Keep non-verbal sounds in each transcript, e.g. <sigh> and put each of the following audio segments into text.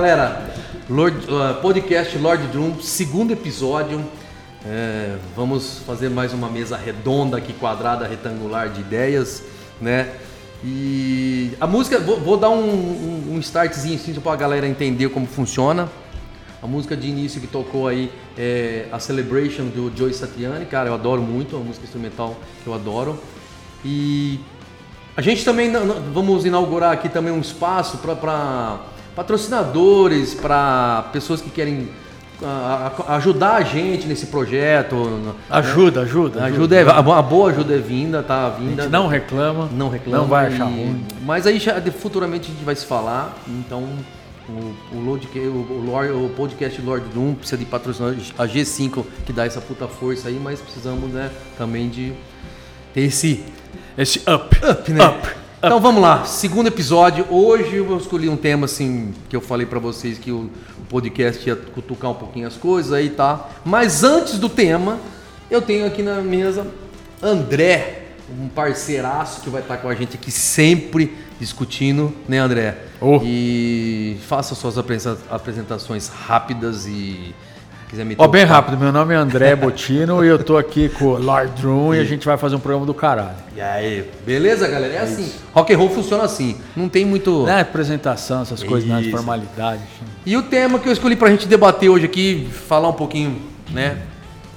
Galera, Lord, uh, podcast Lord Drum, segundo episódio. É, vamos fazer mais uma mesa redonda aqui, quadrada, retangular de ideias, né? E a música, vou, vou dar um, um, um startzinho assim para a galera entender como funciona. A música de início que tocou aí é a Celebration do Joey Satriani, cara, eu adoro muito, é uma música instrumental que eu adoro. E a gente também vamos inaugurar aqui também um espaço para patrocinadores, para pessoas que querem ajudar a gente nesse projeto. Ajuda, ajuda. Ajuda, é, a boa ajuda é vinda, tá vinda. não reclama. Não reclama. Não vai achar ruim. Mas aí já, futuramente a gente vai se falar, então o, o, Lord, o, Lord, o podcast Lord Doom precisa de patrocinador, a G5 que dá essa puta força aí, mas precisamos né, também de ter esse, esse up. Up, né? Up. Então vamos lá, segundo episódio. Hoje eu escolhi um tema assim que eu falei para vocês que o, o, podcast ia cutucar um pouquinho as coisas aí, tá? Mas antes do tema, eu tenho aqui na mesa André, um parceiraço que vai estar com a gente aqui sempre discutindo, né, André? Oh. E faça suas apresentações rápidas e quiser me Ó, bem rápido, meu nome é André <laughs> Botino e eu tô aqui com o Lord Drum e... e a gente vai fazer um programa do caralho. E aí, beleza, galera? É, é assim. Isso. Rock and roll funciona assim. Não tem muito. Não é apresentação, essas coisas, nada de formalidade. E o tema que eu escolhi pra gente debater hoje aqui, falar um pouquinho, né?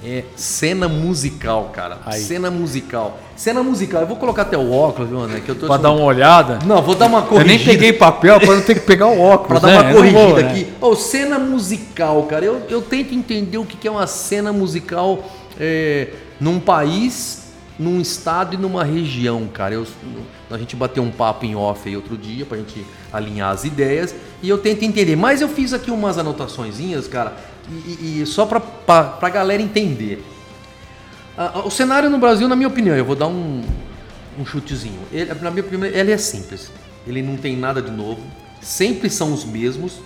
É cena musical, cara. Aí. Cena musical. Cena musical. Eu vou colocar até o óculos, viu, André? Que eu tô pra dar uma olhada? Não, vou dar uma corrigida. Eu nem peguei papel para não ter que pegar o <laughs> óculos. pra né? dar uma corrigida vou, né? aqui. Oh, cena musical, cara. Eu, eu tento entender o que é uma cena musical é, num país, num estado e numa região, cara. Eu, a gente bateu um papo em off aí outro dia pra gente alinhar as ideias e eu tento entender. Mas eu fiz aqui umas anotaçõezinhas, cara e, e só para a galera entender. o cenário no Brasil, na minha opinião, eu vou dar um, um chutezinho. Ele, na minha opinião, ele é simples. Ele não tem nada de novo. Sempre são os mesmos.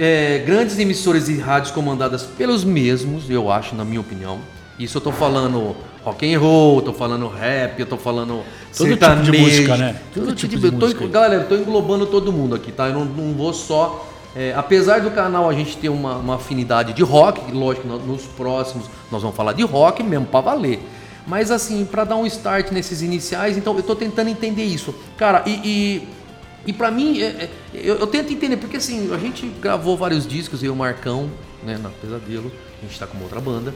É, grandes emissoras de rádios comandadas pelos mesmos, eu acho, na minha opinião. Isso eu tô falando rock and roll, tô falando rap, eu tô falando todo sertanejo, tipo de música, né? Todo, todo tipo, tipo de, de música. Tô, galera, eu tô englobando todo mundo aqui, tá? Eu não, não vou só é, apesar do canal a gente ter uma, uma afinidade de rock, lógico, nos próximos nós vamos falar de rock mesmo para valer. Mas assim, para dar um start nesses iniciais, então eu estou tentando entender isso. Cara, e, e, e para mim, é, é, eu, eu, tento entender, porque assim, a gente gravou vários discos, eu e o Marcão, né, na Pesadelo, a gente está com uma outra banda.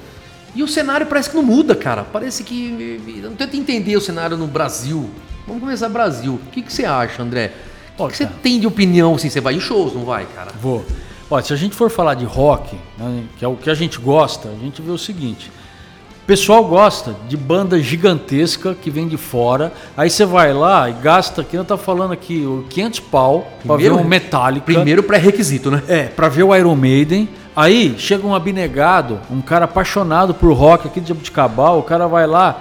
E o cenário parece que não muda, cara. Parece que. Não tento entender o cenário no Brasil. Vamos começar Brasil. O que, que você acha, André? O que, você tem de opinião assim? Você vai em shows, não vai, cara? Vou. Olha, se a gente for falar de rock, né, que é o que a gente gosta, a gente vê o seguinte. O pessoal gosta de banda gigantesca que vem de fora. Aí você vai lá e gasta, que eu tá falando aqui, 500 pau para ver um Metallica. Primeiro pré-requisito, né? É, para ver o Iron Maiden. Aí chega um abnegado, um cara apaixonado por rock aqui de Jabuticabal, o cara vai lá,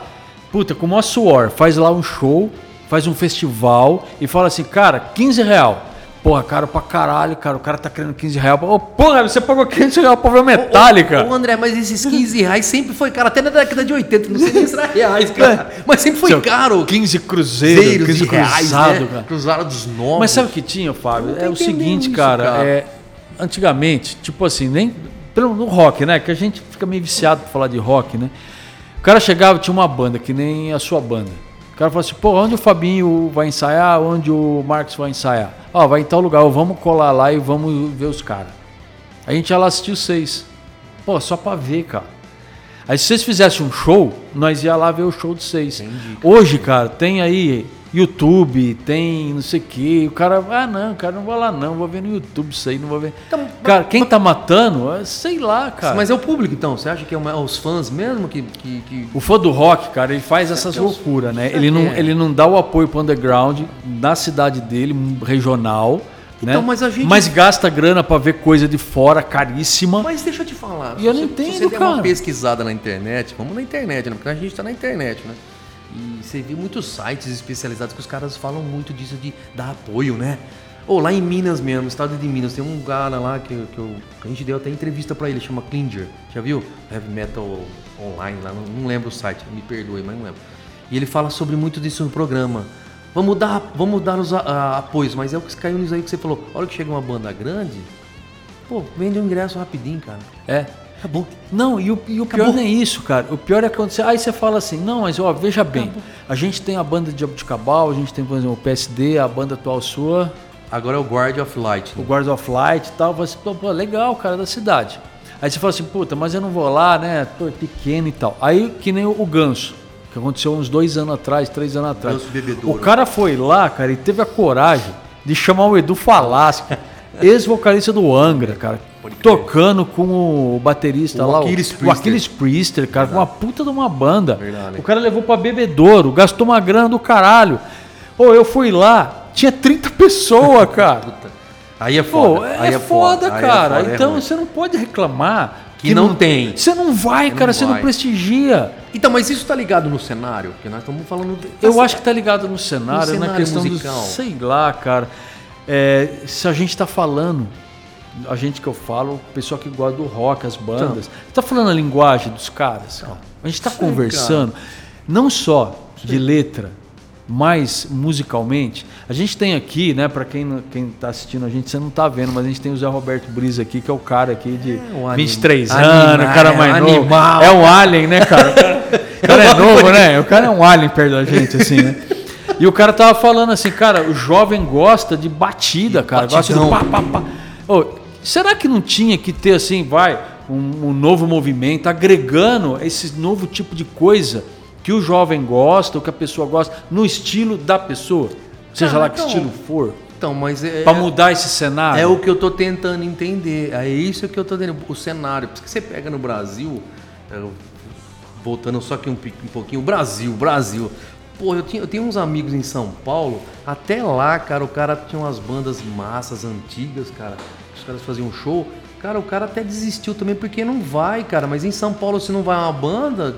puta, com o suor, faz lá um show, faz um festival e fala assim, cara, 15 real. Porra, caro pra caralho, cara. O cara tá querendo 15 reais. Ô, porra, você pagou 15 reais pra ver Metallica. Ô, ô, André, mas esses 15 reais sempre foi caro. Até na década de 80, não sei nem se era reais, cara. Mas sempre foi Seu, caro. 15 cruzeiros, 15 cruzado, né? cara. Cruzado dos novos. Mas sabe o que tinha, Fábio? É o seguinte, isso, cara, cara. É, antigamente, tipo assim, nem no rock, né? Que a gente fica meio viciado pra falar de rock, né? O cara chegava tinha uma banda, que nem a sua banda cara fala assim, pô, onde o Fabinho vai ensaiar, onde o Marcos vai ensaiar? Ó, vai em tal lugar, vamos colar lá e vamos ver os caras. A gente ia lá assistir os seis. Pô, só pra ver, cara. Aí se vocês fizessem um show, nós ia lá ver o show de seis. Entendi, cara. Hoje, cara, tem aí YouTube, tem não sei o quê. O cara, ah, não, cara, não vou lá não, vou ver no YouTube isso aí, não vou ver. Então, cara, quem tá matando, sei lá, cara. Mas é o público então, você acha que é os fãs mesmo que, que, que... O fã do rock, cara, ele faz é essas loucuras, né? Ele não, é. ele não dá o apoio pro underground na cidade dele, regional. Então, né? mas a gente. Mas gasta grana para ver coisa de fora caríssima. Mas deixa eu te falar. E eu não entendo, se você der uma pesquisada na internet, vamos na internet, né? Porque a gente tá na internet, né? E você vê muitos sites especializados que os caras falam muito disso de dar apoio, né? Ou lá em Minas mesmo, estado de Minas, tem um cara lá que, que, eu, que a gente deu até entrevista para ele, chama Klinger. Já viu? Heavy Metal Online lá, não, não, lembro o site, me perdoe, mas não lembro. E ele fala sobre muito disso no programa. vamos dar, vamos dar os a, a, apoios, mas é o que caiu nisso aí que você falou. A hora que chega uma banda grande, pô, vende um ingresso rapidinho, cara. É. Acabou. Não, e o, e o pior não é isso, cara. O pior é quando você. Aí você fala assim, não, mas ó, veja bem, Acabou. a gente tem a banda de Jabuticabal, a gente tem, por exemplo, o PSD, a banda atual sua. Agora é o Guard of Light. Né? O Guard of Light e tal. Você, pô, legal, cara da cidade. Aí você fala assim, puta, mas eu não vou lá, né? Pô, é pequeno e tal. Aí que nem o, Ganso, que aconteceu uns dois anos atrás, três anos atrás. Ganso bebedouro. O cara foi lá, cara, e teve a coragem de chamar o Edu Falasco, <laughs> ex-vocalista do Angra, cara tocando com o baterista o lá, Aquiles o, o Aquiles Priester, cara, com uma puta de uma banda. Verdade. O cara levou pra bebedouro, gastou uma grana do caralho. Pô, eu fui lá, tinha 30 pessoas, <laughs> cara. Aí é foda. Pô, é, aí é, foda, foda cara. É foda, então é você não pode reclamar. Que, que não, não, tem. Você não vai, você cara, não você vai. não prestigia. Então, mas isso tá ligado no cenário? Porque nós estamos falando. De... Eu acho que tá ligado no cenário, no cenário na questão musical. do. Sei lá, cara. É, se a gente tá falando a gente que eu falo, o pessoal que gosta do rock, as bandas. Então, tá falando a linguagem dos caras. Cara. A gente está conversando cara. não só Sim. de letra, mas musicalmente. A gente tem aqui, né, para quem quem tá assistindo a gente, você não tá vendo, mas a gente tem o Zé Roberto Brisa aqui, que é o cara aqui de é um 23 anim... anos, o cara mais é, novo. Animal. É um alien, né, cara? O cara, é novo, né? O cara é um alien perto da gente assim, né? E o cara tava falando assim, cara, o jovem gosta de batida, cara. Batidão. Gosta de pá, pá, pá. Oh, Será que não tinha que ter assim, vai, um, um novo movimento agregando esse novo tipo de coisa que o jovem gosta, ou que a pessoa gosta, no estilo da pessoa, seja lá então, que estilo for? Então, mas é, para mudar esse cenário. É o que eu estou tentando entender. É isso que eu estou entendendo. O cenário, porque você pega no Brasil, é, voltando só aqui um, um pouquinho, o Brasil, Brasil. Pô, eu, tinha, eu tenho uns amigos em São Paulo, até lá, cara, o cara tinha umas bandas massas antigas, cara os caras faziam um show. Cara, o cara até desistiu também porque não vai, cara. Mas em São Paulo, se não vai uma banda,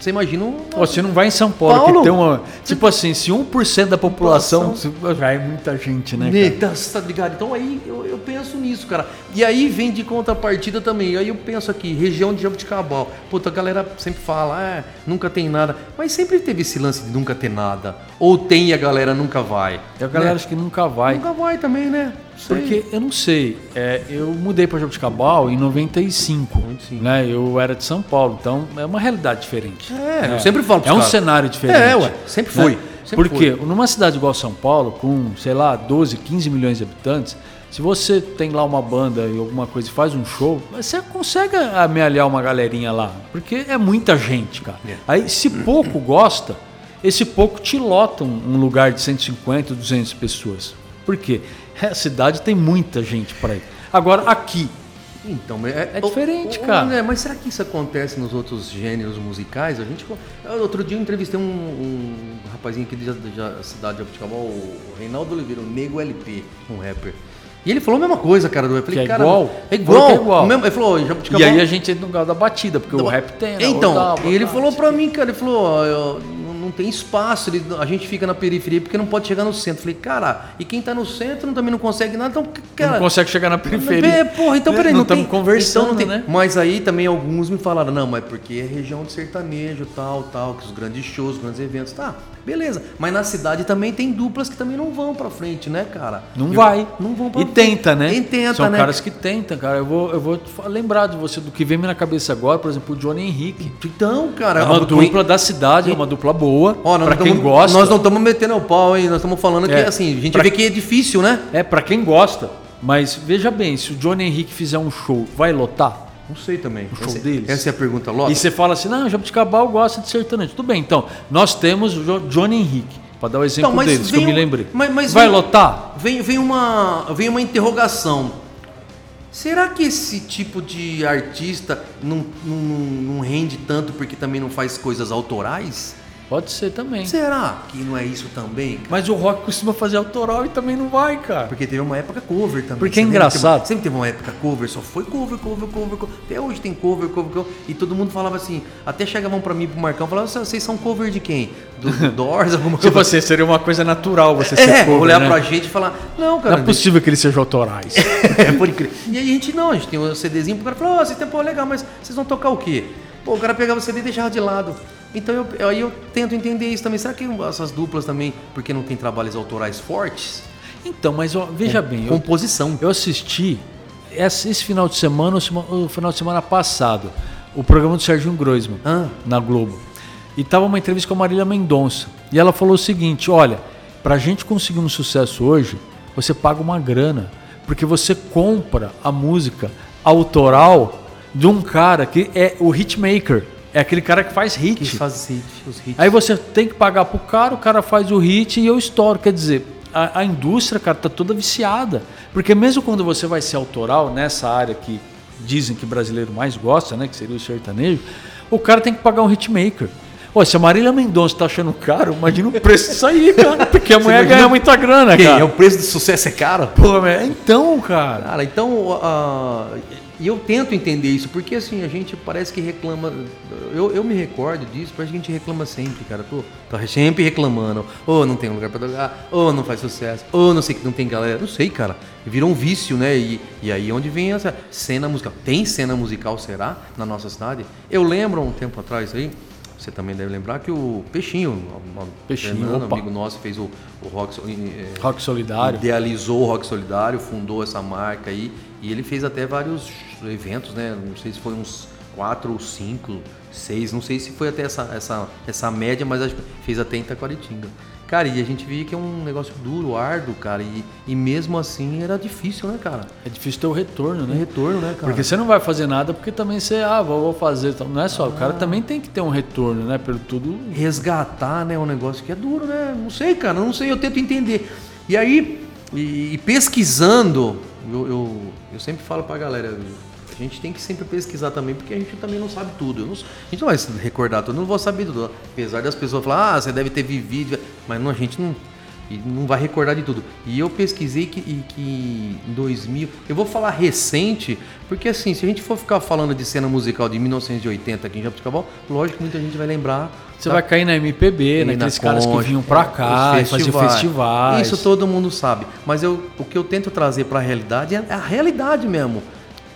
você imagina um. Oh, se não vai em São Paulo, Paulo, que tem uma. Tipo assim, se 1% da população. população é muita gente, né? Cara? Tá ligado? Então aí eu, eu penso nisso, cara. E aí vem de contrapartida também. Aí eu penso aqui, região de Jabuticabal. Puta, a galera sempre fala, é, nunca tem nada. Mas sempre teve esse lance de nunca ter nada. Ou tem e a galera nunca vai. E a galera né? acha que nunca vai. Nunca vai também, né? Porque eu não sei, é, eu mudei para Jabuticabal em 95, 95, né? Eu era de São Paulo, então é uma realidade diferente. É, né? eu sempre falo É um cenário diferente. É, ué, sempre foi. Né? Sempre Porque foi. numa cidade igual São Paulo, com, sei lá, 12, 15 milhões de habitantes, se você tem lá uma banda e alguma coisa e faz um show, você consegue amealhar uma galerinha lá. Porque é muita gente, cara. É. Aí, se pouco gosta, esse pouco te lota um lugar de 150, 200 pessoas. Por quê? A cidade tem muita gente para ir. Agora, aqui. Então, é, é diferente, o, cara. né, mas será que isso acontece nos outros gêneros musicais? A gente, outro dia eu entrevistei um, um rapazinho aqui da cidade de Abuticabal, o Reinaldo Oliveira, o Nego LP, um rapper. E ele falou a mesma coisa, cara. Eu falei, é cara, igual? É igual. É igual. Mesmo, ele falou, E aí a gente entra no lugar da batida, porque o rap tem, né? Então, e ele falou pra mim, cara, ele falou, ó, eu, tem espaço, ele, a gente fica na periferia porque não pode chegar no centro. Falei, cara, e quem tá no centro também não consegue nada, então, cara. Não consegue chegar na periferia. É, porra, então peraí, não, não estamos conversando, então, tem, né? Mas aí também alguns me falaram, não, mas porque é região de sertanejo, tal, tal, que os grandes shows, os grandes eventos, tá, beleza. Mas na cidade também tem duplas que também não vão pra frente, né, cara? Não Eu, vai. Não vão pra E frente. tenta, né? Quem tenta, São né? caras que tentam, cara. Eu vou, eu vou lembrar de você, do que vem me na cabeça agora, por exemplo, o Johnny Henrique. Então, cara. É uma dupla da cidade, é uma dupla boa. Ó, pra quem gosta. Nós não estamos metendo o pau, hein? Nós estamos falando que, é, assim, a gente pra... vê que é difícil, né? É, para quem gosta. Mas veja bem, se o Johnny Henrique fizer um show, vai lotar? Não sei também. O show essa, deles. Essa é a pergunta, lota? E você fala assim, não, Jabuticabal gosta de sertanejo. Tudo bem, então, nós temos o Johnny Henrique, para dar o exemplo então, deles, que eu me lembrei. Mas, mas vai vem, lotar? Vem, vem, uma, vem uma interrogação. Será que esse tipo de artista não, não, não rende tanto porque também não faz coisas autorais? Pode ser também. Será que não é isso também? Cara? Mas o rock costuma fazer autoral e também não vai, cara. Porque teve uma época cover também. Porque é engraçado. Teve, sempre teve uma época cover, só foi cover, cover, cover, cover. Até hoje tem cover, cover, cover. E todo mundo falava assim, até chegavam pra mim pro Marcão e falavam, vocês são cover de quem? Do, do <laughs> Doors, alguma coisa? Tipo assim, seria uma coisa natural você ser é, cover, olhar né? pra gente e falar, não, cara. Não é possível que eles sejam autorais. <laughs> é, pode crer. E aí a gente não, a gente tem um CDzinho pro cara falar, ó, oh, esse tempo é legal, mas vocês vão tocar o quê? Pô, o cara pegava o CD e deixava de lado. Então eu, aí eu tento entender isso também. Será que essas duplas também, porque não tem trabalhos autorais fortes? Então, mas ó, veja é, bem. Composição. Eu, eu assisti esse, esse, final de semana, o final de semana passado, o programa do Serginho Groisman, ah. na Globo. E tava uma entrevista com a Marília Mendonça. E ela falou o seguinte: olha, pra gente conseguir um sucesso hoje, você paga uma grana. Porque você compra a música autoral de um cara que é o hitmaker. É aquele cara que faz hit. Que faz hit, os hits. Aí você tem que pagar pro cara, o cara faz o hit e eu estouro. Quer dizer, a, a indústria, cara, tá toda viciada. Porque mesmo quando você vai ser autoral nessa área que dizem que o brasileiro mais gosta, né? Que seria o sertanejo, o cara tem que pagar um hitmaker. Pô, se a Marília Mendonça tá achando caro, imagina o preço disso aí, <laughs> cara. Porque a mulher ganha muita grana, cara. É, o preço do sucesso é caro? Pô, então, cara. Cara, então, uh, e eu tento entender isso, porque assim, a gente parece que reclama. Eu, eu me recordo disso, parece que a gente reclama sempre, cara. Tô, tô sempre reclamando. Ou não tem lugar pra tocar, ou não faz sucesso, ou não sei que não tem galera. Não sei, cara. Virou um vício, né? E, e aí onde vem essa cena musical? Tem cena musical, será? Na nossa cidade? Eu lembro um tempo atrás aí. Você também deve lembrar que o Peixinho, Peixinho Fernando, amigo nosso, fez o, o rock, é, rock Solidário. Idealizou o Rock Solidário, fundou essa marca aí. E ele fez até vários eventos, né? Não sei se foi uns quatro ou cinco, seis, não sei se foi até essa, essa, essa média, mas acho que fez até em Itaquaritinga. Cara, e a gente via que é um negócio duro, árduo, cara, e, e mesmo assim era difícil, né, cara? É difícil ter o retorno, né? O retorno, né, cara? Porque você não vai fazer nada porque também você, ah, vou fazer. Não é só, ah. o cara também tem que ter um retorno, né? Pelo tudo. Resgatar, né? Um negócio que é duro, né? Não sei, cara, não sei, eu tento entender. E aí, e, e pesquisando, eu, eu, eu sempre falo pra galera, a gente tem que sempre pesquisar também, porque a gente também não sabe tudo. Não, a gente não vai recordar tudo, não vou saber tudo. Apesar das pessoas falar, ah, você deve ter vivido, mas não, a gente não, não vai recordar de tudo. E eu pesquisei que, que em 2000, eu vou falar recente, porque assim, se a gente for ficar falando de cena musical de 1980 aqui em Jabuticabal, lógico que muita gente vai lembrar você vai cair na MPB, naqueles na caras que vinham pra cá e faziam festivais. Isso todo mundo sabe. Mas eu, o que eu tento trazer para a realidade é a realidade mesmo.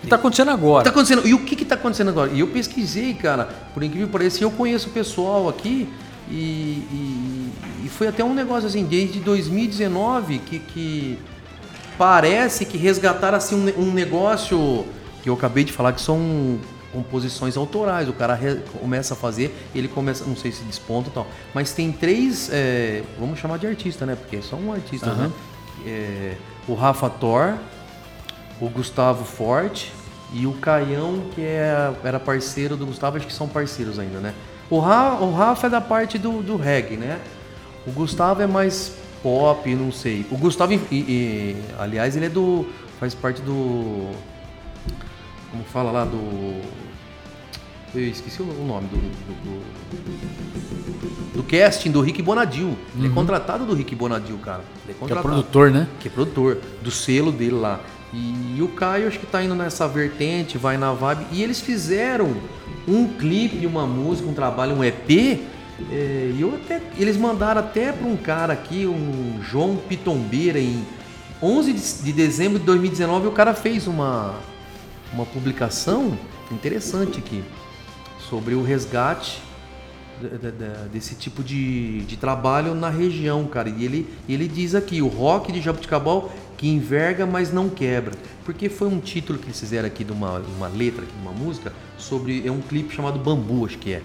Está acontecendo agora? Tá acontecendo. E o que está acontecendo agora? E eu pesquisei, cara, por incrível que pareça, eu conheço o pessoal aqui e, e, e, foi até um negócio assim, desde 2019 que, que parece que resgataram assim, um, um negócio que eu acabei de falar que são composições autorais. O cara começa a fazer, ele começa, não sei se desponta e tal, mas tem três, é, vamos chamar de artista, né? Porque são um artista, uhum. né? É, o Rafa Thor, o Gustavo Forte e o Caião, que é, era parceiro do Gustavo, acho que são parceiros ainda, né? O, Ra, o Rafa é da parte do, do reggae, né? O Gustavo é mais pop, não sei. O Gustavo, e, e, aliás, ele é do. faz parte do. Como fala lá do. Eu esqueci o nome do, do, do, do casting do Rick Bonadil. Uhum. Ele é uhum. contratado do Rick Bonadil, cara. Ele é contratado. Que é produtor, né? Que é produtor. Do selo dele lá. E, o Caio acho que tá indo nessa vertente, vai na vibe. E eles fizeram um clipe, uma música, um trabalho, um EP. É, e eu até, eles mandaram até para um cara aqui, um João Pitombeira, em 11 de, de dezembro de 2019. O cara fez uma, uma publicação interessante aqui sobre o resgate desse tipo de, de trabalho na região, cara. E ele, ele diz aqui, o rock de Jabuticabal que enverga, mas não quebra. Porque foi um título que eles fizeram aqui de uma, uma letra, de uma música, sobre. É um clipe chamado Bambu, acho que é.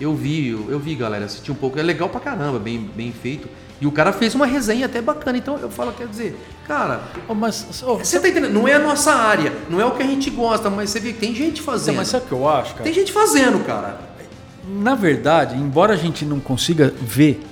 Eu vi, eu, eu vi, galera, assisti um pouco. É legal pra caramba, bem, bem feito. E o cara fez uma resenha até bacana. Então eu falo, quer dizer, cara, oh, mas oh, você tá entendendo? Não é a nossa área, não é o que a gente gosta, mas você vê que tem gente fazendo. mas sabe o que eu acho, cara? Tem gente fazendo, cara. Na verdade, embora a gente não consiga ver,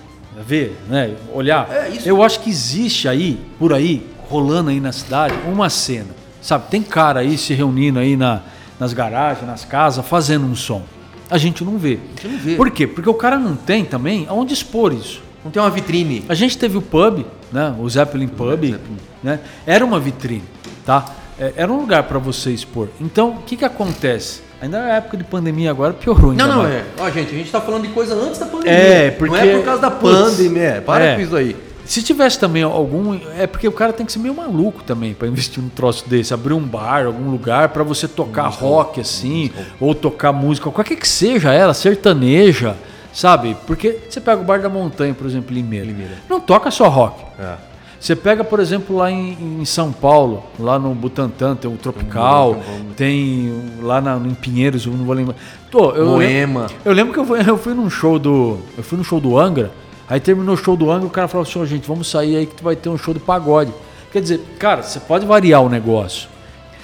ver, né, olhar, é, eu acho que existe aí, por aí, rolando aí na cidade uma cena. Sabe, tem cara aí se reunindo aí na, nas garagens, nas casas, fazendo um som. A gente não vê. A gente não vê. Por quê? Porque o cara não tem também aonde expor isso. Não tem uma vitrine. A gente teve o pub, né? O Zeppelin Pub, Zeppelin. né? Era uma vitrine, tá? É, era um lugar para você expor. Então, o que que acontece? Ainda na época de pandemia agora piorou ainda Não, não, mais. é. Ó, gente, a gente tá falando de coisa antes da pandemia. É, porque... Não é por causa da pandemia. Para é. com isso aí. Se tivesse também algum. É porque o cara tem que ser meio maluco também para investir num troço desse. Abrir um bar, algum lugar para você tocar rock assim, ou tocar música, qualquer que seja ela, sertaneja, sabe? Porque você pega o Bar da Montanha, por exemplo, Limeira. Limeira. Não toca só rock. É. Você pega, por exemplo, lá em, em, São Paulo, lá no Butantã, tem o Tropical, tem lá na, em Pinheiros, eu não vou lembrar. Tô, eu Moema. Lembro, eu lembro que eu fui, <laughs> eu fui num show do. Eu fui no show do Angra, aí terminou o show do Angra, o cara falou assim, gente, vamos sair aí que tu vai ter um show de pagode. Quer dizer, cara, você pode variar o negócio.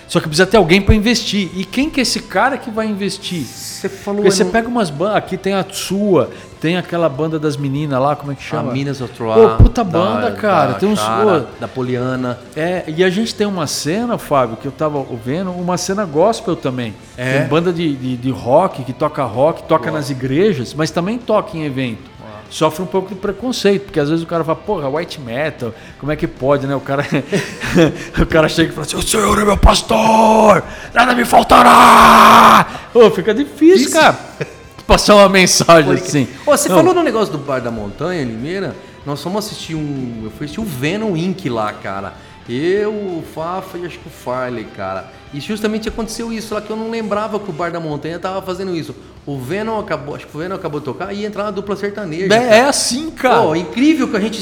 Só que precisa ter alguém para investir. E quem que é esse cara que vai investir? Você falou. Porque você não... pega umas bandas. Aqui tem a sua, tem aquela banda das meninas lá, como é que chama? A Minas of Troá. Pô, puta banda, da, cara. Da tem uns. Chara, da Poliana. É, e a gente tem uma cena, Fábio, que eu tava vendo, uma cena gospel também. É. Tem banda de, de, de rock, que toca rock, toca Uau. nas igrejas, mas também toca em evento sofre um pouco de preconceito, porque às vezes o cara fala, porra, white metal, como é que pode, né? O cara, <laughs> o cara chega e fala assim, o senhor é meu pastor, nada me faltará! Pô, fica difícil, Isso. cara, passar uma mensagem assim. você Não. falou no negócio do Bar da Montanha, Limeira, nós fomos assistir um, eu fui assistir o Venom Inc. lá, cara. Eu, o Fafa e acho que o Farley, cara. E justamente aconteceu isso lá que eu não lembrava que o Bar da Montanha tava fazendo isso. O Venom acabou, acho que o Venom acabou de tocar e entrar na dupla sertaneja. É, é assim, cara. Pô, incrível que a gente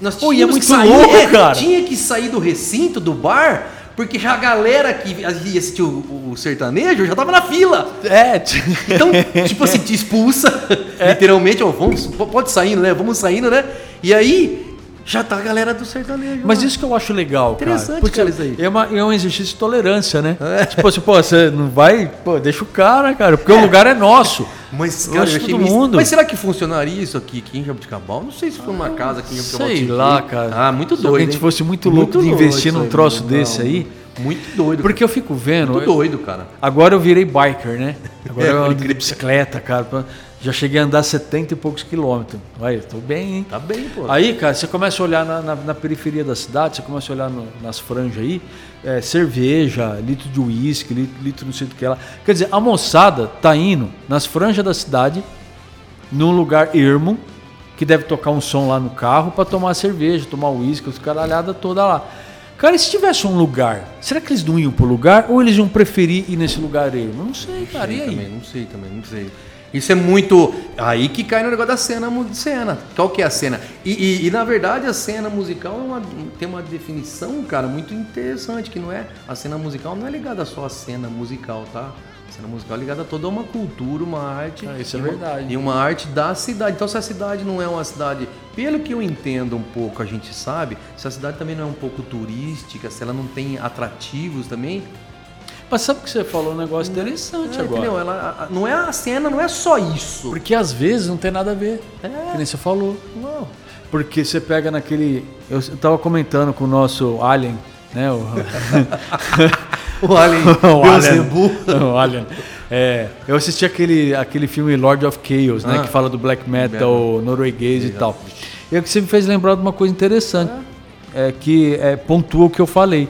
nós Pô, é muito sair, louco, é, cara. Tinha que sair do recinto do bar, porque já a galera que ia assistir o, o sertanejo já tava na fila. É. Então, <laughs> tipo assim, te expulsa, é. literalmente, ó, vamos, pode saindo, né? Vamos saindo, né? E aí, já tá a galera do sertanejo. Mas lá. isso que eu acho legal, Interessante, cara. Porque cara, isso aí. É, uma, é um exercício de tolerância, né? É. Tipo assim, pô, você não vai. Pô, deixa o cara, cara, porque é. o lugar é nosso. Mas, cara, eu todo mundo. Mas será que funcionaria isso aqui, aqui em Jabuticabal? Não sei se foi uma casa aqui em Jabuticabal. Sei lá, cara. Ah, muito doido. Se a gente fosse muito louco muito de investir num troço desse não. aí. Muito doido. Porque cara. eu fico vendo. Muito doido, cara. Agora eu virei biker, né? <laughs> Agora é, eu ando de bicicleta, cara. Já cheguei a andar 70 e poucos quilômetros. Olha, tô bem, hein? Tá bem, pô. Aí, cara, você começa a olhar na, na, na periferia da cidade, você começa a olhar no, nas franjas aí, é, cerveja, litro de uísque, litro, litro não sei do que lá. Quer dizer, a moçada tá indo nas franjas da cidade, num lugar ermo, que deve tocar um som lá no carro para tomar cerveja, tomar uísque, os caralhada toda lá. Cara, e se tivesse um lugar, será que eles não iam pro lugar ou eles iam preferir ir nesse lugar ermo? Não sei, cara. Não sei, e aí? Também, não sei também, não sei. Isso é muito. Aí que cai no negócio da cena. cena. Qual que é a cena? E, e, e, na verdade a cena musical é uma, tem uma definição, cara, muito interessante, que não é. A cena musical não é ligada só à cena musical, tá? A cena musical é ligada a toda uma cultura, uma arte. Ah, isso é verdade. E uma arte da cidade. Então, se a cidade não é uma cidade, pelo que eu entendo um pouco, a gente sabe, se a cidade também não é um pouco turística, se ela não tem atrativos também, mas sabe que você falou um negócio interessante é, agora? Entendeu? Ela, não é a cena, não é só isso. Porque às vezes não tem nada a ver. É. Que nem você falou. Não. Porque você pega naquele. Eu estava comentando com o nosso Alien, né? O, <laughs> o Alien. <laughs> o Alien. <laughs> o Alien. É, eu assisti aquele, aquele filme Lord of Chaos, né? Ah. Que fala do black metal norueguês e tal. E é que você me fez lembrar de uma coisa interessante. É. é que é, pontua o que eu falei.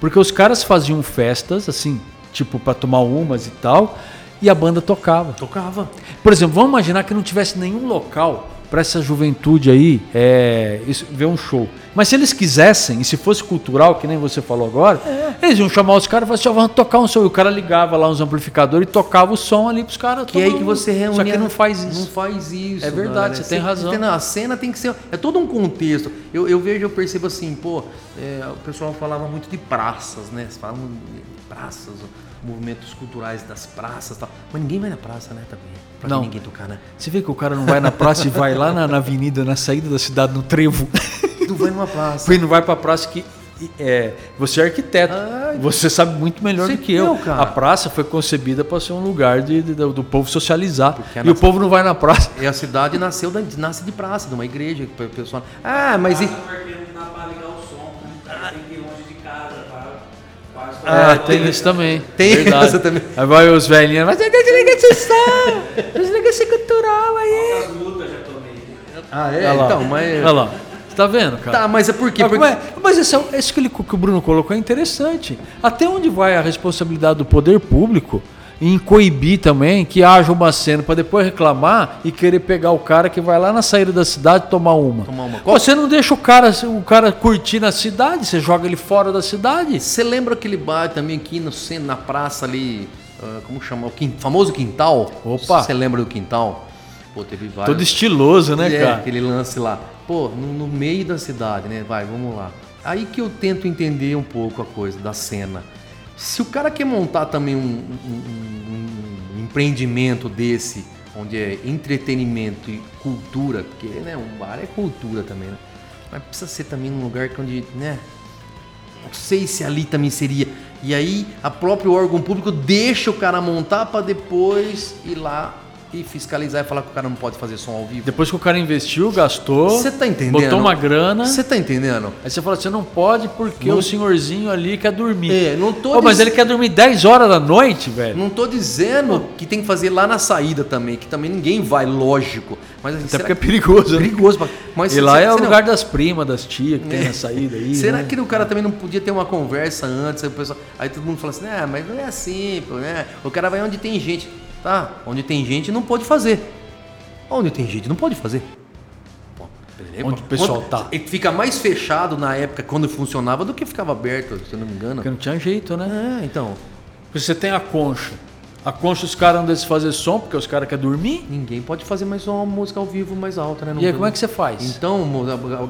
Porque os caras faziam festas, assim, tipo, para tomar umas e tal, e a banda tocava. Tocava. Por exemplo, vamos imaginar que não tivesse nenhum local para essa juventude aí é, ver um show. Mas se eles quisessem, e se fosse cultural, que nem você falou agora, é. eles iam chamar os caras e falar assim, vamos tocar um som. E o cara ligava lá uns amplificadores e tocava o som ali pros caras. Que é aí que você reúne. Só que não faz isso. Não faz isso. É verdade, você tem razão. a cena tem que ser. É todo um contexto. Eu, eu vejo, eu percebo assim, pô, é, o pessoal falava muito de praças, né? Falam de praças movimentos culturais das praças tal. Mas ninguém vai na praça, né, também. Pra não. ninguém tocar, né? Você vê que o cara não vai na praça e vai lá na, na, avenida, na saída da cidade, no trevo. Tu vai numa praça. Não vai pra praça que. É, você é arquiteto, Ai, você sabe muito melhor do que eu. Cara. A praça foi concebida para ser um lugar de, de, do povo socializar. e o povo não vai na praça. E a cidade nasceu da, nasce de praça, de uma igreja. O pessoal. Ah, mas. Praça, e... Ah, tem isso também. Tem Verdade. isso também. Aí vai os velhinhos, mas desliga esse som, desliga esse cultural aí. Ah, é? Então, mas. Olha lá. Você tá vendo, cara? Tá, mas é porque. Mas, porque... É? mas isso, é, isso que, ele, que o Bruno colocou é interessante. Até onde vai a responsabilidade do poder público em coibir também que haja uma cena para depois reclamar e querer pegar o cara que vai lá na saída da cidade tomar uma. Tomar uma. Você não deixa o cara, o cara curtir na cidade, você joga ele fora da cidade. Você lembra aquele bar também aqui no centro, na praça ali, uh, como chama? O famoso quintal? Opa! Você lembra do quintal? Pô, teve vários. Todo estiloso, né, é, cara? aquele lance lá. Pô, no, no meio da cidade, né? Vai, vamos lá. Aí que eu tento entender um pouco a coisa da cena. Se o cara quer montar também um, um, um empreendimento desse, onde é entretenimento e cultura, porque né, um bar é cultura também, né? Mas precisa ser também um lugar onde, né? Não sei se ali também seria. E aí a próprio órgão público deixa o cara montar para depois ir lá e fiscalizar e falar que o cara não pode fazer som ao vivo. Depois que o cara investiu, gastou, você tá entendendo? botou uma grana. Você tá entendendo? Aí você fala, você não pode porque não... o senhorzinho ali quer dormir. É, não tô Pô, Mas ele quer dormir 10 horas da noite, velho. Não tô dizendo que tem que fazer lá na saída também, que também ninguém vai, lógico. Mas assim, Até porque é perigoso. Né? Perigoso. Mas, e lá é o lugar não... das primas, das tias que é. tem na saída aí. <laughs> Será né? que o cara também não podia ter uma conversa antes? Aí, pessoal... aí todo mundo fala assim, ah, mas não é assim, pô, né? O cara vai onde tem gente. Tá, onde tem gente não pode fazer. Onde tem gente, não pode fazer. Pô, Onde o pessoal tá. Fica mais fechado na época quando funcionava do que ficava aberto, se eu não me engano. Porque não tinha jeito, né? É, então. Porque você tem a concha. A concha os caras não deixam fazer som porque os caras querem dormir. Ninguém pode fazer mais uma música ao vivo mais alta, né? Não e aí, como é que você faz? Então,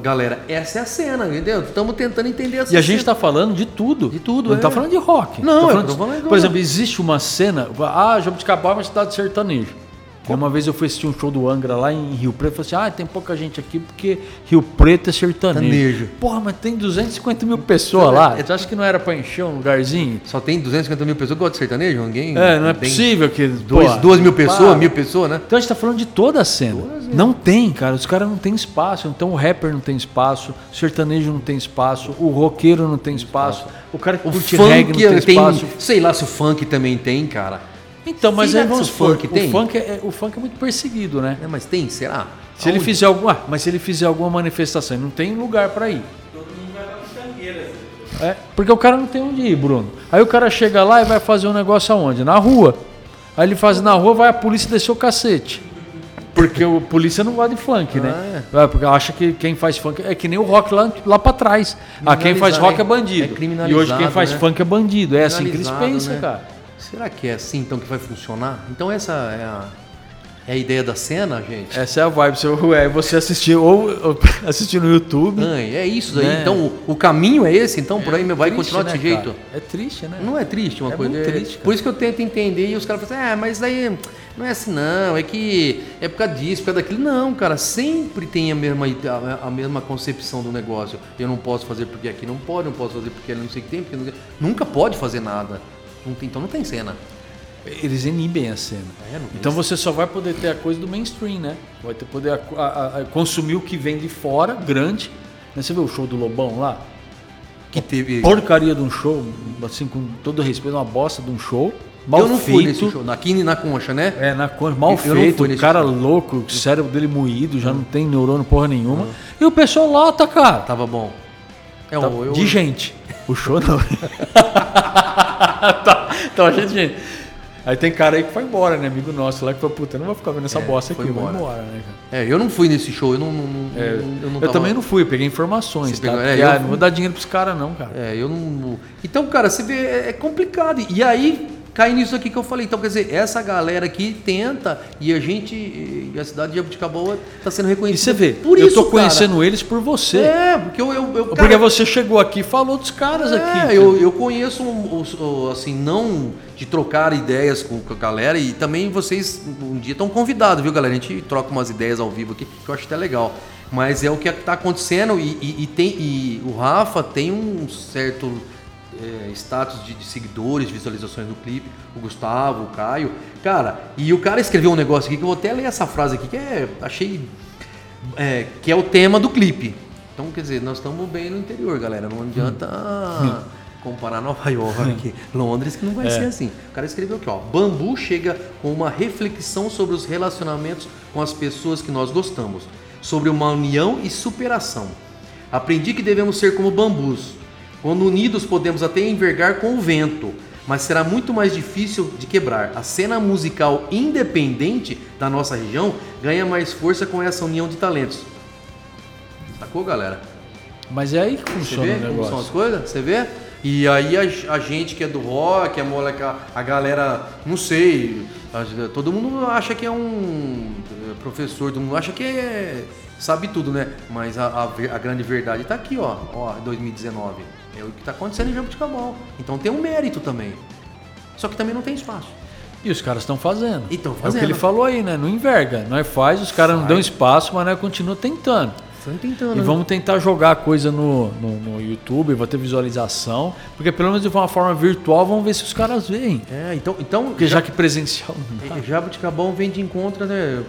galera, essa é a cena, entendeu? Estamos tentando entender essa E a gente está falando de tudo. De tudo, Não está é. falando de rock. Não, tá falando de... falando Por exemplo, existe uma cena. Ah, Jabuticabal é uma cidade sertaneja. Uma vez eu fui assistir um show do Angra lá em Rio Preto. Falei assim: ah, tem pouca gente aqui porque Rio Preto é sertanejo. Tanejo. Porra, mas tem 250 mil pessoas lá. Você acha que não era pra encher um lugarzinho? Só tem 250 mil pessoas que gostam de sertanejo? Ninguém. É, não é possível que. Dois, duas mil pessoas, mil pessoas, né? Então a gente tá falando de toda a cena. Não tem, cara. Os caras não tem espaço. Então o rapper não tem espaço, o sertanejo não tem espaço, o roqueiro não tem espaço, o cara que o curte funk reggae não tem, tem espaço. Sei lá se o funk também tem, cara. Então, mas aí vamos supor, funk tem? O funk, é, o funk é muito perseguido, né? É, mas tem, será? Se Aonde? ele fizer alguma, mas se ele fizer alguma manifestação, não tem lugar para ir. Todo mundo vai pra É, porque o cara não tem onde ir, Bruno. Aí o cara chega lá e vai fazer um negócio aonde? Na rua. Aí ele faz na rua, vai a polícia descer o cacete. Porque o polícia não gosta de funk, né? ah, né? É. Porque acha que quem faz funk é que nem o rock lá, lá pra trás. Ah, quem faz rock é, é bandido. É e hoje quem faz né? funk é bandido. É assim que eles pensam, né? cara. Será que é assim então que vai funcionar? Então essa é a, é a ideia da cena, gente? Essa é a vibe. É você assistir ou, <laughs> assistir no YouTube. Ah, é isso daí. Né? Então o, o, caminho é esse, então é por aí vai triste, continuar né, desse jeito. Cara? É triste, né? Não é triste uma é coisa. Muito é, triste, por isso que eu tento entender e os caras falam assim, ah, mas daí não é assim não, é que é por causa disso, por causa daquilo. Não, cara, sempre tem a mesma, a, a mesma concepção do negócio. Eu não posso fazer porque aqui não pode, não posso fazer porque ali não sei o que tem, porque não... nunca pode fazer nada. Não tem, então não tem cena. Eles inibem a cena. É, então você só vai poder ter a coisa do mainstream, né? Vai ter poder a, a, a, consumir o que vem de fora, grande. Né? Você viu o show do Lobão lá? Que teve. Porcaria de um show, assim, com todo respeito, uma bosta de um show. Mal eu não feito. fui nesse show, aqui na concha, né? É, na concha, mal eu feito, o cara show. louco, o cérebro dele moído, já não tem neurônio porra nenhuma. E o pessoal lá tá, cara. Tava bom. É, tá, eu... De gente. O show não. <laughs> tá, então a gente, gente. Aí tem cara aí que foi embora, né? Amigo nosso lá que falou, puta, eu não vou ficar vendo essa é, bosta aqui, embora. vou embora, né, cara? É, eu não fui nesse show, eu não. não, é, eu, não eu também não fui, eu peguei informações, tá? Pegou, é, Porque, ah, não vou dar dinheiro pros caras, não, cara. É, eu não. Então, cara, você vê, é, é complicado. E aí, cai nisso aqui que eu falei. Então, quer dizer, essa galera aqui tenta e a gente, e a cidade de Jabuticabal está sendo reconhecida. E você vê, por eu tô conhecendo cara. eles por você. É, porque eu. eu, eu cara, porque você chegou aqui e falou dos caras é, aqui. Eu, eu conheço, assim, não de trocar ideias com a galera e também vocês um dia estão convidados, viu, galera? A gente troca umas ideias ao vivo aqui, que eu acho até legal. Mas é o que está acontecendo e, e, e, tem, e o Rafa tem um certo é, status de, de, seguidores, visualizações do clipe, o Gustavo, o Caio. Cara, e o cara escreveu um negócio aqui que eu vou até ler essa frase aqui, que é, achei. É, que é o tema do clipe. Então, quer dizer, nós estamos bem no interior, galera. Não adianta hum. <laughs> comparar Nova York, Londres, que não vai é. ser assim. O cara escreveu aqui, ó. Bambu chega com uma reflexão sobre os relacionamentos com as pessoas que nós gostamos, sobre uma união e superação. Aprendi que devemos ser como bambus, quando unidos podemos até envergar com o vento. mas será muito mais difícil de quebrar. A cena musical independente da nossa região ganha mais força com essa união de talentos. Sacou, galera? Mas é aí que funciona Você vê o negócio. como são as coisas? Você vê? E aí a, a gente que é do rock, a moleca, a galera, não sei, a- todo mundo acha que é um eh, professor, todo mundo acha que é, sabe tudo, né? Mas a, a, a grande verdade tá aqui, ó, ó, 2019. É o que tá acontecendo em Jabuticabal. Então tem um mérito também. Só que também não tem espaço. E os caras estão fazendo. E tão É o fazendo. que ele falou aí, né? Não enverga. Nós faz, os caras não dão espaço, mas nós continua tentando. Estão tentando. E né? vamos tentar jogar coisa no, no, no YouTube, vai ter visualização. Porque pelo menos de uma forma virtual, vamos ver se os caras veem. É, então, então Porque já que presencial não dá. É, Jabuticabal vem de encontro, né?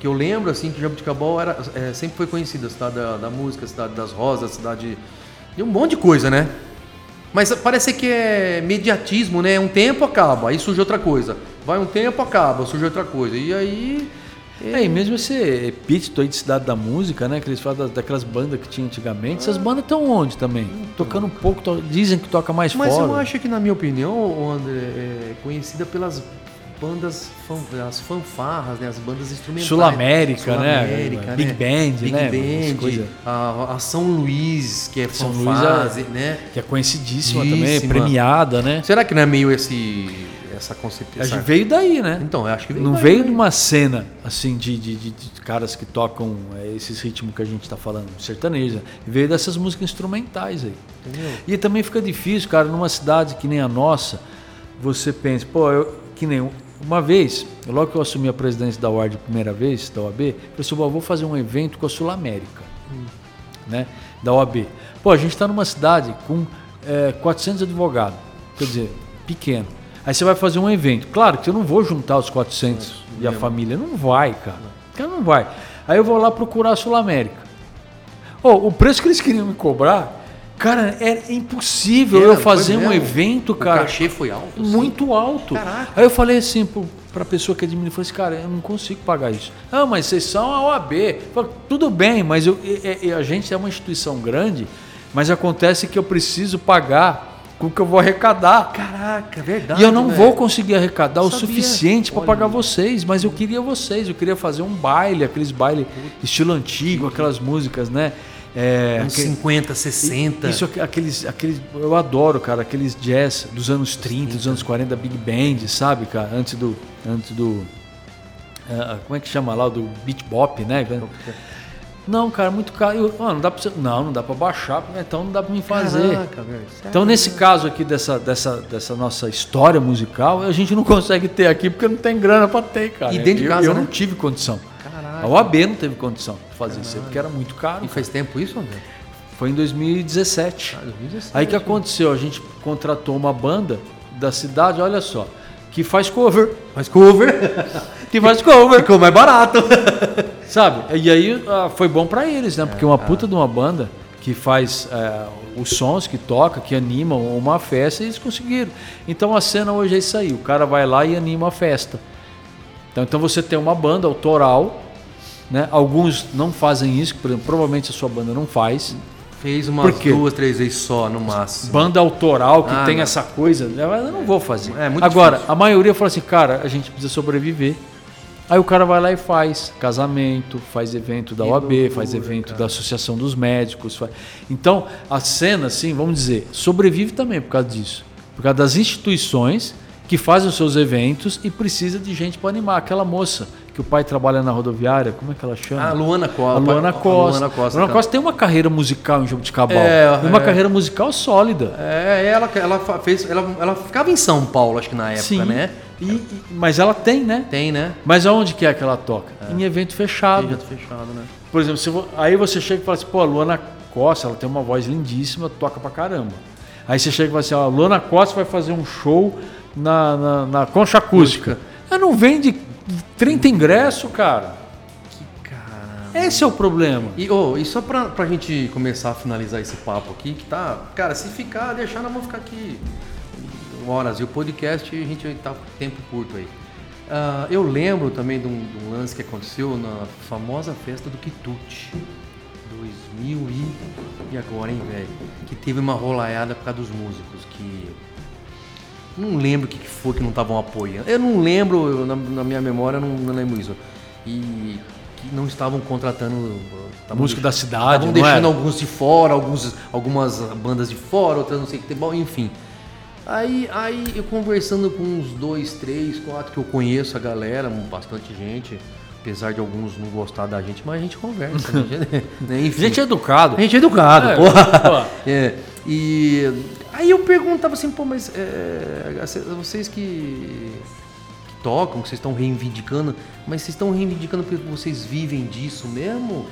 Que eu lembro, assim, que Jabuticabal era, é, sempre foi conhecida, a cidade da, da música, a cidade das rosas, a cidade de um monte de coisa, né? Mas parece que é mediatismo, né? Um tempo acaba, aí surge outra coisa. Vai um tempo, acaba, surge outra coisa. E aí. É, e mesmo esse epíteto aí de cidade da música, né? Que eles falam daquelas bandas que tinha antigamente. Essas bandas estão onde também? Tocando um pouco, to- dizem que toca mais Mas fora. eu acho que, na minha opinião, André, é conhecida pelas bandas, as fanfarras, né? As bandas instrumentais. Sul-América, né? Sul-América, Big Band, Big né? Band, Essas coisas. a, a São Luís, que é São fanfarra, é- né? Que é conhecidíssima também, Conhecidíssima. premiada, né? Será que não é meio esse essa concepção? Gente veio daí, né? Então, eu acho que veio Não daí, veio né? de uma cena assim de, de, de- de caras que tocam é, esses ritmos que a gente está falando, sertaneja. Veio dessas músicas instrumentais aí. Entendeu? E também fica difícil, cara, numa cidade que nem a nossa, você pensa, pô, eu, que nem uma vez, logo que eu assumi a presidência da UARD a primeira vez, da OAB, eu falei assim, "Bom, eu vou fazer um evento com a Sul América, né, da OAB. Pô, a gente está numa cidade com é, 400 advogados, quer dizer, pequeno. Aí você vai fazer um evento. Claro que eu não vou juntar os 400 e a família, não vai, cara. Cara, não vai. Aí eu vou lá procurar a Sul América. Ô, o preço que eles queriam me cobrar, cara, era impossível Era, eu fazer um evento, O cara. cachê foi alto? assim? Muito alto. Caraca. Aí eu falei assim pro, pra pessoa que administra, eu falei assim, cara, eu não consigo pagar isso. Ah, mas vocês são a OAB. Eu falei, Tudo bem, mas eu, a gente é uma instituição grande, mas acontece que eu preciso pagar com o que eu vou arrecadar. Caraca, é verdade. E eu não velho. vou conseguir arrecadar o Sabia. suficiente para pagar vocês, mas eu queria vocês, eu queria fazer um baile, aqueles baile estilo antigo, aquelas músicas, né? É, Uns aquele- 50, 60. isso, aqueles, aqueles, eu adoro, cara, aqueles jazz dos anos 30, dos anos 40, Big Band, sabe, cara? Antes do. Antes do. ah, como é que chama lá? Do Beat Bop, né? Não, cara, muito caro. Eu, ah, não dá pra você, Não, não dá pra baixar, então não dá pra mim fazer. Caraca, velho. Então, nesse caso aqui dessa, dessa, dessa nossa história musical, a gente não consegue ter aqui porque não tem grana pra ter, cara. E dentro de eu, casa, eu né? não tive condição. A OAB não teve condição de fazer isso aí, porque era muito caro. E faz tempo isso, André? Foi em 2017. Ah, 2017. Aí que aconteceu? A gente contratou uma banda da cidade, olha só, que faz cover. Mas cover <laughs> Que faz cover. ficou mais barato. <laughs> Sabe? E aí ah, foi bom pra eles, né? Porque uma puta de uma banda que faz eh, os sons, que toca, que animam uma festa, eles conseguiram. Então a cena hoje é isso aí: o cara vai lá e anima a festa. Então, então você tem uma banda autoral, né? Alguns não fazem isso, por exemplo, provavelmente a sua banda não faz. Fez umas duas, três vezes só, no máximo. Banda autoral que Ah, tem não. essa coisa, eu não vou fazer. É muito Agora, difícil. a maioria fala assim, cara, a gente precisa sobreviver. Aí o cara vai lá e faz casamento, faz evento da Que OAB, loucura, faz evento cara. da Associação dos Médicos. faz- Então, a cena, assim, vamos dizer, sobrevive também por causa disso. Por causa das instituições que fazem os seus eventos e precisa de gente para animar. Aquela moça que o pai trabalha na rodoviária, como é que ela chama? Ah, Luana Costa. A Luana Costa. Luana Costa. Luana Costa tem uma carreira musical em Jabuticabal. É, uma é. carreira musical sólida. É, ela, ela fez. Ela, ela ficava em São Paulo, acho que na época, Sim. né? E- mas ela tem, né? Tem, né? Mas aonde que é que ela toca? Em evento fechado. Projeto fechado, né? Por exemplo, se aí você chega e fala assim, pô, a Luana Costa, ela tem uma voz lindíssima, toca pra caramba. Aí você chega e fala assim, ó, a Luana Costa vai fazer um show na, na, na concha acústica. Ela não vende 30 ingressos, cara. Caramba. Esse é o problema. E, oh, e só pra, pra gente começar a finalizar esse papo aqui, que tá. Cara, se ficar, deixar, nós vamos ficar aqui horas. E o podcast, a gente tá com tempo curto aí. Ah, eu lembro também de um, de um lance que aconteceu na famosa festa do Quitute. 2000 e. E agora, hein, velho? Que teve uma rolaiada por causa dos músicos. Que Não lembro o que foi que não estavam apoiando. Eu não lembro, eu, na, na, minha memória, eu não, não lembro isso. E que não estavam contratando. Música da cidade, Estavam deixando era? alguns de fora, alguns, algumas bandas de fora, outras não sei o que tem. Bom, enfim. Aí, aí eu conversando com uns dois, três, quatro que eu conheço a galera, bastante gente, apesar de alguns não gostar da gente, mas a gente conversa. Né? né? <laughs> <laughs> Enfim, gente é educado. A gente é educado, é, porra. <laughs> É, e aí eu perguntava assim, pô, mas é, vocês que, que tocam, que vocês estão reivindicando, mas vocês estão reivindicando porque vocês vivem disso mesmo?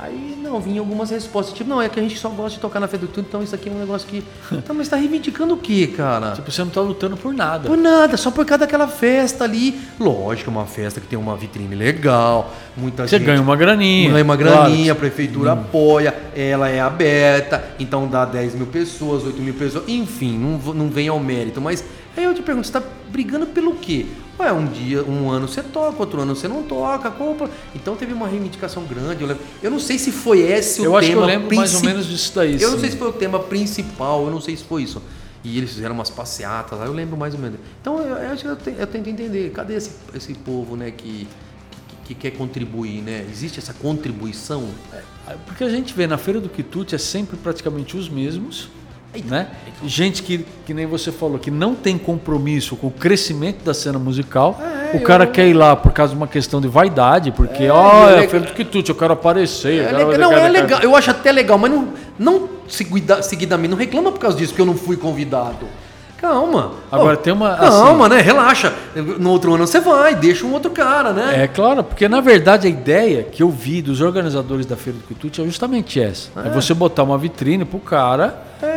Aí, não, vinha algumas respostas, tipo, não, é que a gente só gosta de tocar na fé do tudo, então isso aqui é um negócio que. Então, <laughs> mas tá reivindicando o quê, cara? Tipo, você não tá lutando por nada. Por nada, só por causa daquela festa ali. Lógico, é uma festa que tem uma vitrine legal, muita você gente. Você ganha uma graninha. Ganha uma graninha, claro. a prefeitura hum. apoia, ela é aberta, então dá 10 mil pessoas, 8 mil pessoas, enfim, não, não vem ao mérito. Mas aí eu te pergunto, você tá brigando pelo quê? Ué, um dia, um ano você toca, outro ano você não toca, compra. Então teve uma reivindicação grande. Eu, eu não sei se foi esse eu o acho tema. Que eu lembro mais ou menos disso daí. Eu sim. não sei se foi o tema principal, eu não sei se foi isso. E eles fizeram umas passeatas lá, eu lembro mais ou menos. Então eu, eu acho que eu, te, eu tento entender, cadê esse, esse povo né, que, que, que quer contribuir, né? Existe essa contribuição? É, porque a gente vê na Feira do Quitute é sempre praticamente os mesmos né? Gente que, que nem você falou, que não tem compromisso com o crescimento da cena musical. É, o cara eu... quer ir lá por causa de uma questão de vaidade, porque, é, ó, é, é feito que tu, eu quero aparecer. É, legal, não, é legal, eu acho até legal, mas não, não seguida, seguidamente, não reclama por causa disso, que eu não fui convidado. Calma. Agora tem uma. Calma, assim, né? Relaxa. No outro ano você vai, deixa um outro cara, né? É claro, porque na verdade a ideia que eu vi dos organizadores da Feira do Quitute é justamente essa. É, é você botar uma vitrine pro cara. É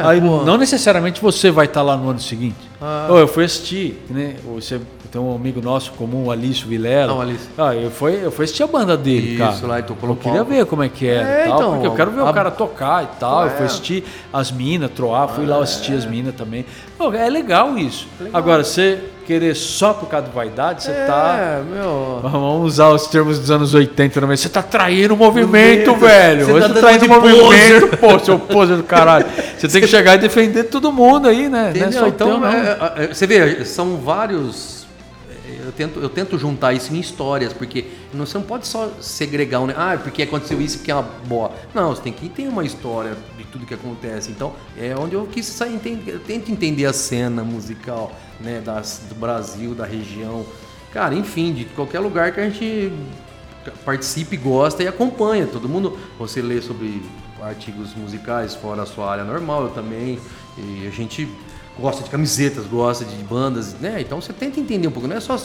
é, Aí não necessariamente você vai estar tá lá no ano seguinte. Ah. Oh, eu fui assistir, né? Você tem um amigo nosso comum, Alício Vilela. Não, Alício. Ah, eu fui, eu fui assistir a banda dele, Isso, cara. lá e tocou Eu queria ver como é que era é, e tal, então, porque eu quero ver a... o cara tocar e tal. É. Eu fui é. assistir as minas, troar, fui lá assistir as minas também. Pô, é legal isso. Legal. Agora, você querer só por causa de vaidade, você é, tá. Meu... Vamos usar os termos dos anos 80 também. Você tá traindo o movimento, velho. Você, tá, tá traindo o movimento, pô, seu poser do caralho. <laughs> Você tem que chegar e defender todo mundo aí, né? Entendeu? Então, é, é, você vê, são vários. Eu tento, eu tento juntar isso em histórias, porque você não pode só segregar um. Ah, porque aconteceu isso, porque é uma boa. Não, você tem que ter uma história de tudo que acontece. Então, é onde eu quis sair, eu tento entender a cena musical né, das, do Brasil, da região. Cara, enfim, de qualquer lugar que a gente participe, gosta e acompanha. Todo mundo, você lê sobre artigos musicais fora a sua área normal, eu também. E a gente gosta de camisetas, gosta de bandas, né? Então você tenta entender um pouco, não é só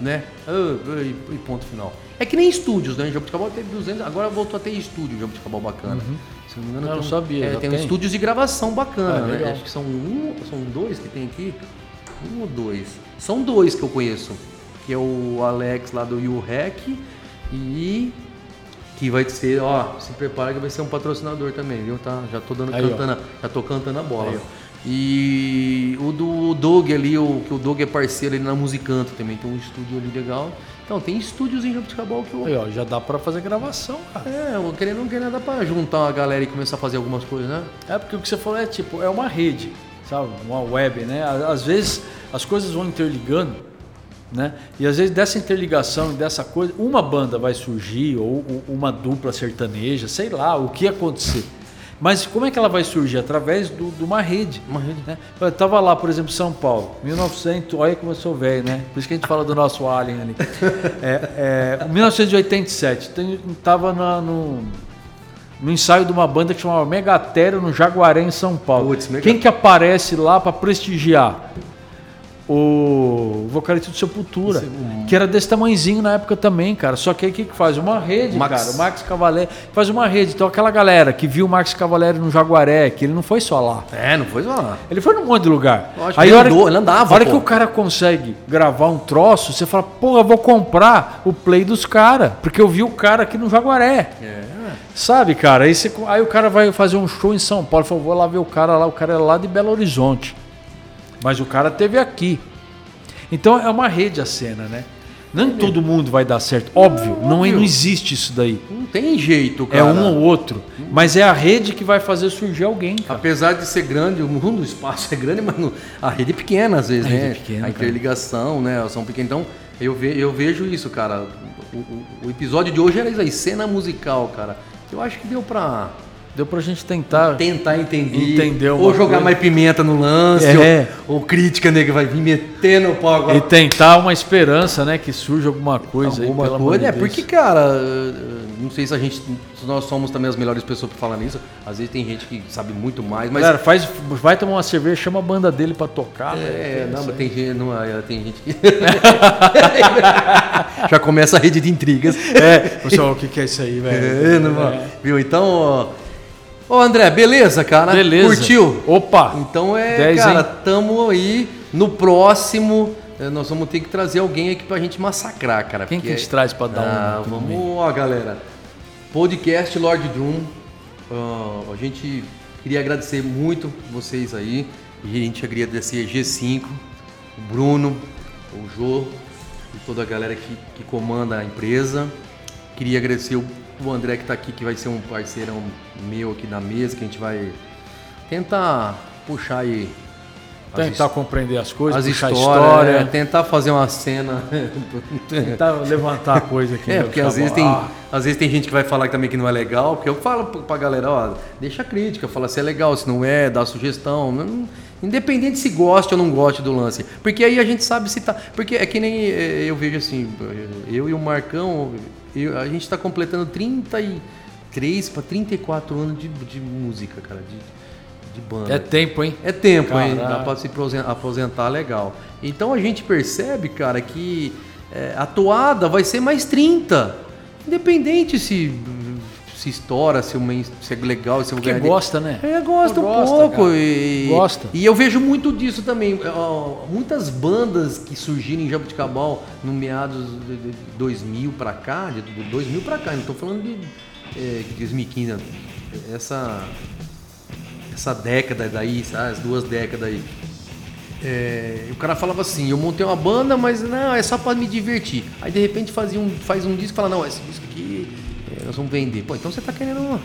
né? E ponto final. É que nem estúdios, né? Jabuticabal teve 200, agora voltou a ter estúdio Jabuticabal bacana. Uhum. Se não me engano, eu não tem, sabia. É, tem, tem estúdios de gravação bacana, ah, né? Acho que são um, são dois que tem aqui. Um ou dois? São dois que eu conheço. Que é o Alex lá do YouHack e que vai ser, ó, se prepara que vai ser um patrocinador também, viu? Tá, já tô dando Aí, cantando, já tô cantando a bola. Aí, e o do Doug ali, o, que o Doug é parceiro ali na Musicanto também, tem um estúdio ali legal. Então, tem estúdios em Jabuticabal que eu... Aí, ó, já dá pra fazer gravação, cara. É, querendo não querendo, dá pra juntar uma galera e começar a fazer algumas coisas, né? É, porque o que você falou é tipo, é uma rede, sabe? Uma web, né? Às vezes as coisas vão interligando, né? E às vezes dessa interligação e dessa coisa, uma banda vai surgir, ou, ou uma dupla sertaneja, sei lá, o que acontecer. Mas como é que ela vai surgir? Através do, de uma rede. Uma rede. Né? Eu estava lá, por exemplo, São Paulo, 1900, olha como eu sou velho, né? Por isso que a gente fala do nosso Alien ali. É, é, 1987, estava no, no ensaio de uma banda que chamava Megatério no Jaguaré, em São Paulo. Puts, Quem que aparece lá para prestigiar? O vocalista do Sepultura, que era desse tamanhozinho na época também, cara. Só que aí o que, que faz? Uma rede, Max... cara. O Max Cavaleri faz uma rede. Então aquela galera que viu o Max Cavaleri no Jaguaré, que ele não foi só lá. É, não foi só lá. Ele foi num monte de lugar. Aí ele, andou, ele andava. A hora pô. que o cara consegue gravar um troço, você fala, pô, eu vou comprar o play dos caras, porque eu vi o cara aqui no Jaguaré. É. Sabe, cara? Aí, você, aí o cara vai fazer um show em São Paulo. Falou, vou lá ver o cara lá, o cara é lá de Belo Horizonte. Mas o cara teve aqui. Então é uma rede a cena, né? Não todo mundo vai dar certo, óbvio, não, não existe isso daí. Não tem jeito, cara. É um ou outro. Mas é a rede que vai fazer surgir alguém. Cara. Apesar de ser grande, o mundo, o espaço é grande, mas a rede é pequena às vezes, a né? É pequena, a interligação, cara. né? São pequenos. Então, eu, ve, eu vejo isso, cara. O, o, o, episódio de hoje era isso aí, cena musical, cara. Eu acho que deu pra Deu pra gente tentar. Tentar entender. Entender ou jogar coisa. mais pimenta no lance, é. ou, ou, crítica, né? Que vai vir metendo o pau agora. E tentar uma esperança, né? Que surja alguma coisa alguma aí. Alguma coisa, é, porque, cara, não sei se a gente. Se nós somos também as melhores pessoas pra falar nisso. Às vezes tem gente que sabe muito mais, mas. Cara, faz, vai tomar uma cerveja, chama a banda dele pra tocar. É, né? não, mas tem gente. Não, tem gente que. <laughs> Já começa a rede de intrigas. É, pessoal, o que, que é isso aí, velho? É, é. Viu? Então, ó, Ô André, beleza, cara? Beleza. Curtiu? Opa! Então é, 10, cara, hein? tamo aí no próximo. Eh, nós vamos ter que trazer alguém aqui pra gente massacrar, cara. Quem que a gente é... traz pra dar ah, um. Vamos, ó, galera. Podcast Lord Doom. Uh, a gente queria agradecer muito vocês aí. E a gente agradecer G5, o Bruno, o Jô e toda a galera que, que comanda a empresa. Queria agradecer o o André que está aqui, que vai ser um parceirão meu aqui na mesa, que a gente vai tentar puxar aí. Tentar compreender as coisas, as histórias, história, é, tentar fazer uma cena. <laughs> tentar levantar a coisa aqui. <laughs> É, porque às vezes, tem, ah. às vezes tem gente que vai falar também que não é legal, porque eu falo pra galera, ó, deixa a crítica, fala se é legal, se não é, dá sugestão. Não, independente se goste ou não goste do lance. Porque aí a gente sabe se tá. Porque é que nem é, eu vejo assim, eu e o Marcão, eu, a gente está completando 33 para 34 anos de, de música, cara, de, de banda. É tempo, hein? É tempo, Caraca. hein? Dá para se aposentar legal. Então a gente percebe, cara, que é, a toada vai ser mais 30. Independente se se estoura, se, uma, se é legal, se é Porque gosta, né? É, gosta um pouco. E, gosta. E eu vejo muito disso também. Muitas bandas que surgiram em Jabuticabal no meados de 2000 para cá, de 2000 para cá, não estou falando de é, 2015, essa, essa década daí, sabe? as duas décadas aí. É, o cara falava assim, eu montei uma banda, mas não, é só para me divertir. Aí de repente fazia um, faz um disco e fala, não, esse disco aqui nós vamos vender. Pô, então você está querendo. Né,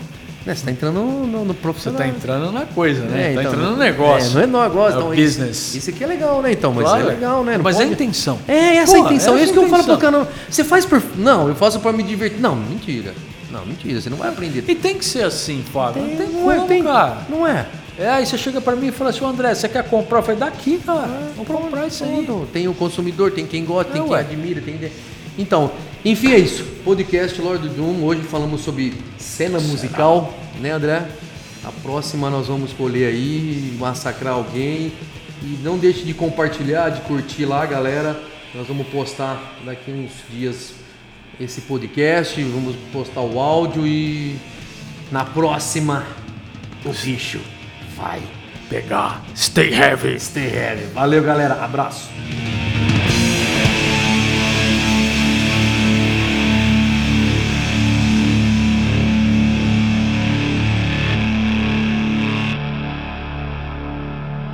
você está entrando no, no, no profissional. Você está entrando na coisa, né? É, então, entrando no negócio. É, não é negócio, é então, business. Isso, isso aqui é legal, né? Então, mas claro. é legal, né? Não mas pode... é a intenção. É, essa Pô, a intenção. É isso que eu falo pro cara. Você faz por. Não, eu faço para me divertir. Não, mentira. Não, mentira. Você não vai aprender. E tem que ser assim, Fábio. Tem, não tem não é, como, é, tem, cara. Não é. É, aí você chega para mim e fala assim, André, você quer comprar? Eu falei, daqui, cara. É, vou comprar isso aí. Tem o consumidor, tem quem gosta, tem quem admira, tem. Então, enfim, é isso. Podcast Lord Doom. Hoje falamos sobre cena musical, né, André? A próxima nós vamos escolher aí, massacrar alguém. E não deixe de compartilhar, de curtir lá, galera. Nós vamos postar daqui uns dias esse podcast, vamos postar o áudio e na próxima o bicho vai pegar. Stay heavy. Stay heavy. Valeu, galera. Abraço.